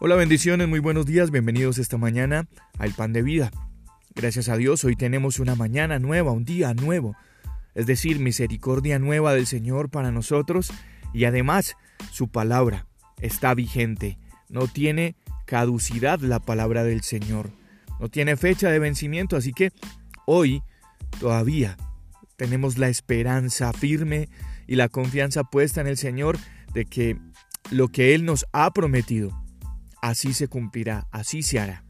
Hola bendiciones, muy buenos días, bienvenidos esta mañana al Pan de Vida. Gracias a Dios hoy tenemos una mañana nueva, un día nuevo, es decir, misericordia nueva del Señor para nosotros y además su palabra está vigente, no tiene caducidad la palabra del Señor, no tiene fecha de vencimiento, así que hoy todavía tenemos la esperanza firme y la confianza puesta en el Señor de que lo que Él nos ha prometido, así se cumplirá, así se hará.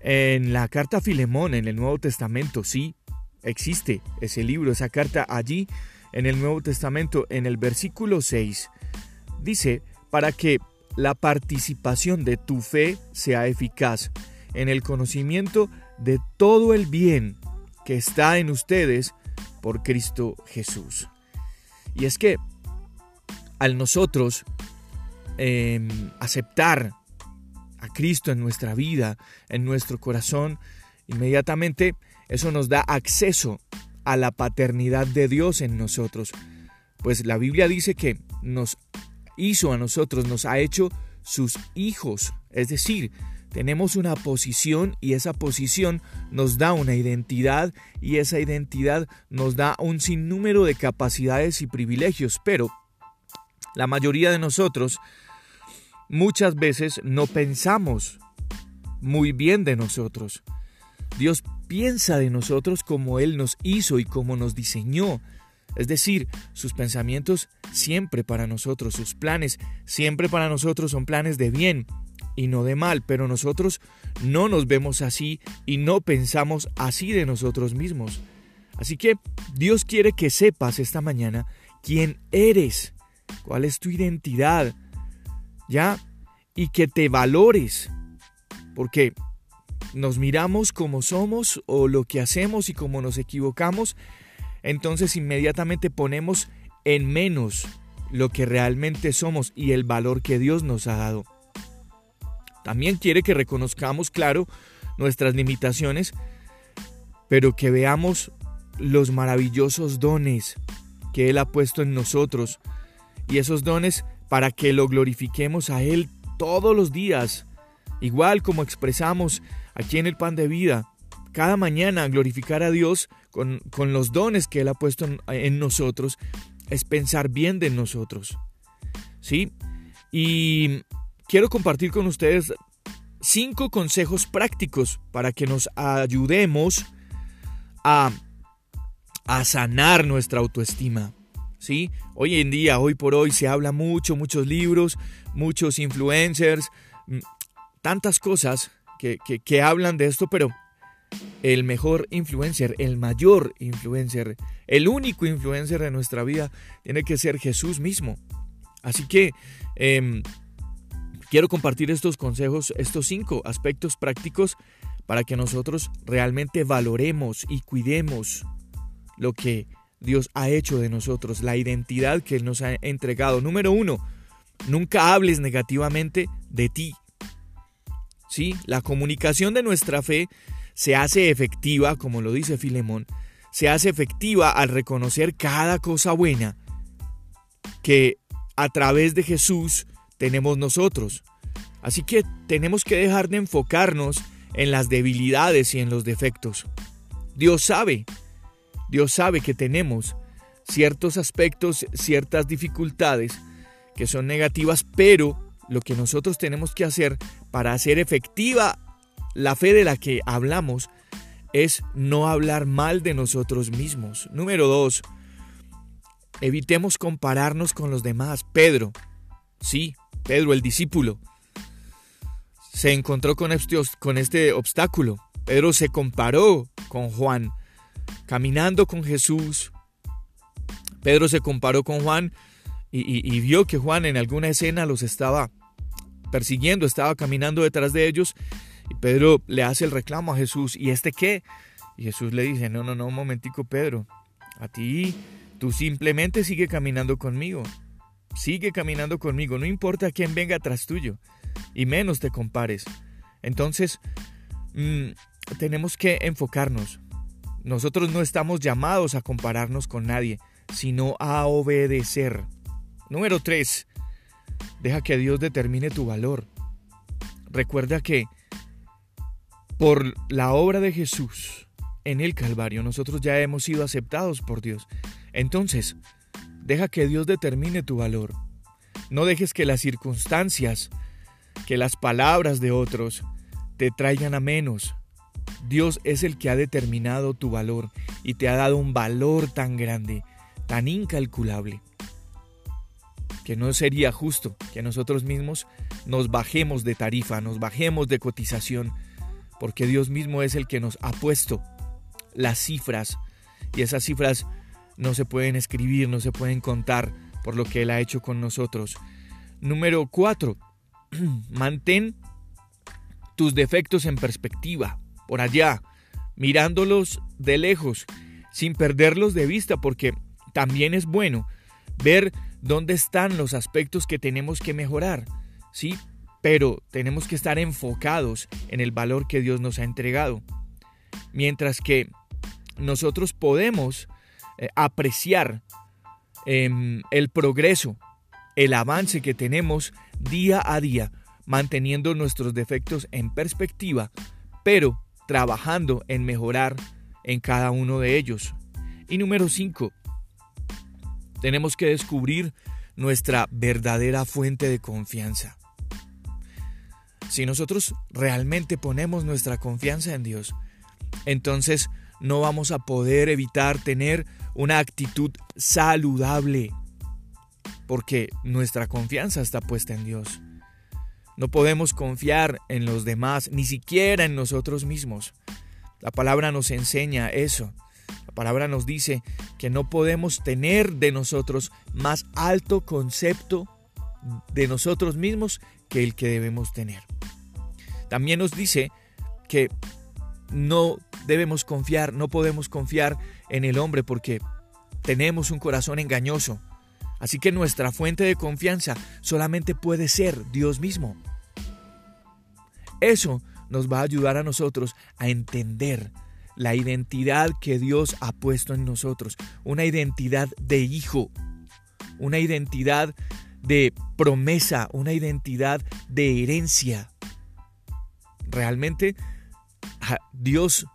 En la carta a Filemón, en el Nuevo Testamento, sí, existe ese libro, esa carta allí en el Nuevo Testamento, en el versículo 6, dice, para que la participación de tu fe sea eficaz en el conocimiento de todo el bien que está en ustedes por Cristo Jesús. Y es que al nosotros em, aceptar a Cristo en nuestra vida, en nuestro corazón, inmediatamente eso nos da acceso a la paternidad de Dios en nosotros. Pues la Biblia dice que nos hizo a nosotros, nos ha hecho sus hijos. Es decir, tenemos una posición y esa posición nos da una identidad y esa identidad nos da un sinnúmero de capacidades y privilegios, pero la mayoría de nosotros muchas veces no pensamos muy bien de nosotros. Dios piensa de nosotros como Él nos hizo y como nos diseñó. Es decir, sus pensamientos siempre para nosotros, sus planes siempre para nosotros son planes de bien y no de mal, pero nosotros no nos vemos así y no pensamos así de nosotros mismos. Así que Dios quiere que sepas esta mañana quién eres cuál es tu identidad, ¿ya? Y que te valores, porque nos miramos como somos o lo que hacemos y como nos equivocamos, entonces inmediatamente ponemos en menos lo que realmente somos y el valor que Dios nos ha dado. También quiere que reconozcamos, claro, nuestras limitaciones, pero que veamos los maravillosos dones que Él ha puesto en nosotros y esos dones para que lo glorifiquemos a Él todos los días, igual como expresamos aquí en el pan de vida, cada mañana glorificar a Dios con, los dones que Él ha puesto en, en nosotros, es pensar bien de nosotros. ¿Sí? Y quiero compartir con ustedes cinco consejos prácticos para que nos ayudemos a, a sanar nuestra autoestima. ¿Sí? Hoy en día, hoy por hoy, se habla mucho, muchos libros, muchos influencers, mm, tantas cosas que, que, hablan de esto, pero el mejor influencer, el mayor influencer, el único influencer de nuestra vida tiene que ser Jesús mismo. Así que em, quiero compartir estos consejos, estos cinco aspectos prácticos para que nosotros realmente valoremos y cuidemos lo que Dios ha hecho de nosotros, la identidad que Él nos ha entregado. Número uno, nunca hables negativamente de ti. ¿Sí? La comunicación de nuestra fe se hace efectiva, como lo dice Filemón, se hace efectiva al reconocer cada cosa buena que a través de Jesús tenemos nosotros. Así que tenemos que dejar de enfocarnos en las debilidades y en los defectos. Dios sabe Dios sabe que tenemos ciertos aspectos, ciertas dificultades que son negativas, pero lo que nosotros tenemos que hacer para hacer efectiva la fe de la que hablamos es no hablar mal de nosotros mismos. Número dos, evitemos compararnos con los demás. Pedro, sí, Pedro el discípulo, se encontró con este, este obstáculo. Pedro se comparó con Juan caminando con Jesús, Pedro se comparó con Juan y, vio que Juan en alguna escena los estaba persiguiendo, estaba caminando detrás de ellos y Pedro le hace el reclamo a Jesús, ¿y este qué? Y Jesús le dice, no, no, no, un momentico Pedro, a ti tú simplemente sigue caminando conmigo, sigue caminando conmigo, no importa quién venga atrás tuyo, y menos te compares. Entonces, mm, tenemos que enfocarnos, nosotros no estamos llamados a compararnos con nadie, sino a obedecer. Número 3. Deja que Dios determine tu valor. recuerda que por la obra de Jesús en el Calvario nosotros ya hemos sido aceptados por Dios. Entonces, deja que Dios determine tu valor. No dejes que las circunstancias, que las palabras de otros te traigan a menos. Dios es el que ha determinado tu valor y te ha dado un valor tan grande, tan incalculable, que no sería justo que nosotros mismos nos bajemos de tarifa, nos bajemos de cotización, porque Dios mismo es el que nos ha puesto las cifras y esas cifras no se pueden escribir, no se pueden contar por lo que Él ha hecho con nosotros. Número 4. Mantén tus defectos en perspectiva, por allá, mirándolos de lejos, sin perderlos de vista, porque también es bueno ver dónde están los aspectos que tenemos que mejorar, ¿sí? Pero tenemos que estar enfocados en el valor que Dios nos ha entregado. Mientras que nosotros podemos eh, apreciar em, el progreso, el avance que tenemos día a día, manteniendo nuestros defectos en perspectiva, pero trabajando en mejorar en cada uno de ellos. Y número 5, tenemos que descubrir nuestra verdadera fuente de confianza. Si nosotros realmente ponemos nuestra confianza en Dios, entonces no vamos a poder evitar tener una actitud saludable, porque nuestra confianza está puesta en Dios. No podemos confiar en los demás, ni siquiera en nosotros mismos. La palabra nos enseña eso. La palabra nos dice que no podemos tener de nosotros más alto concepto de nosotros mismos que el que debemos tener. También nos dice que no debemos confiar, no podemos confiar en el hombre porque tenemos un corazón engañoso. Así que nuestra fuente de confianza solamente puede ser Dios mismo. Eso nos va a ayudar a nosotros a entender la identidad que Dios ha puesto en nosotros, una identidad de hijo, una identidad de promesa, una identidad de herencia. Realmente Dios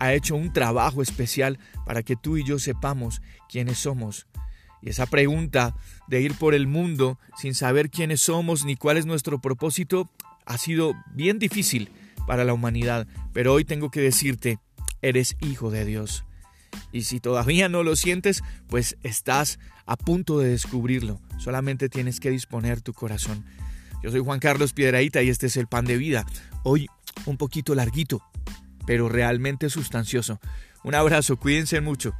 ha hecho un trabajo especial para que tú y yo sepamos quiénes somos. Y esa pregunta de ir por el mundo sin saber quiénes somos ni cuál es nuestro propósito ha sido bien difícil para la humanidad. Pero hoy tengo que decirte, eres hijo de Dios. Y si todavía no lo sientes, pues estás a punto de descubrirlo. Solamente tienes que disponer tu corazón. Yo soy Juan Carlos Piedraíta y este es el pan de vida. Hoy un poquito larguito, pero realmente sustancioso. Un abrazo, cuídense mucho.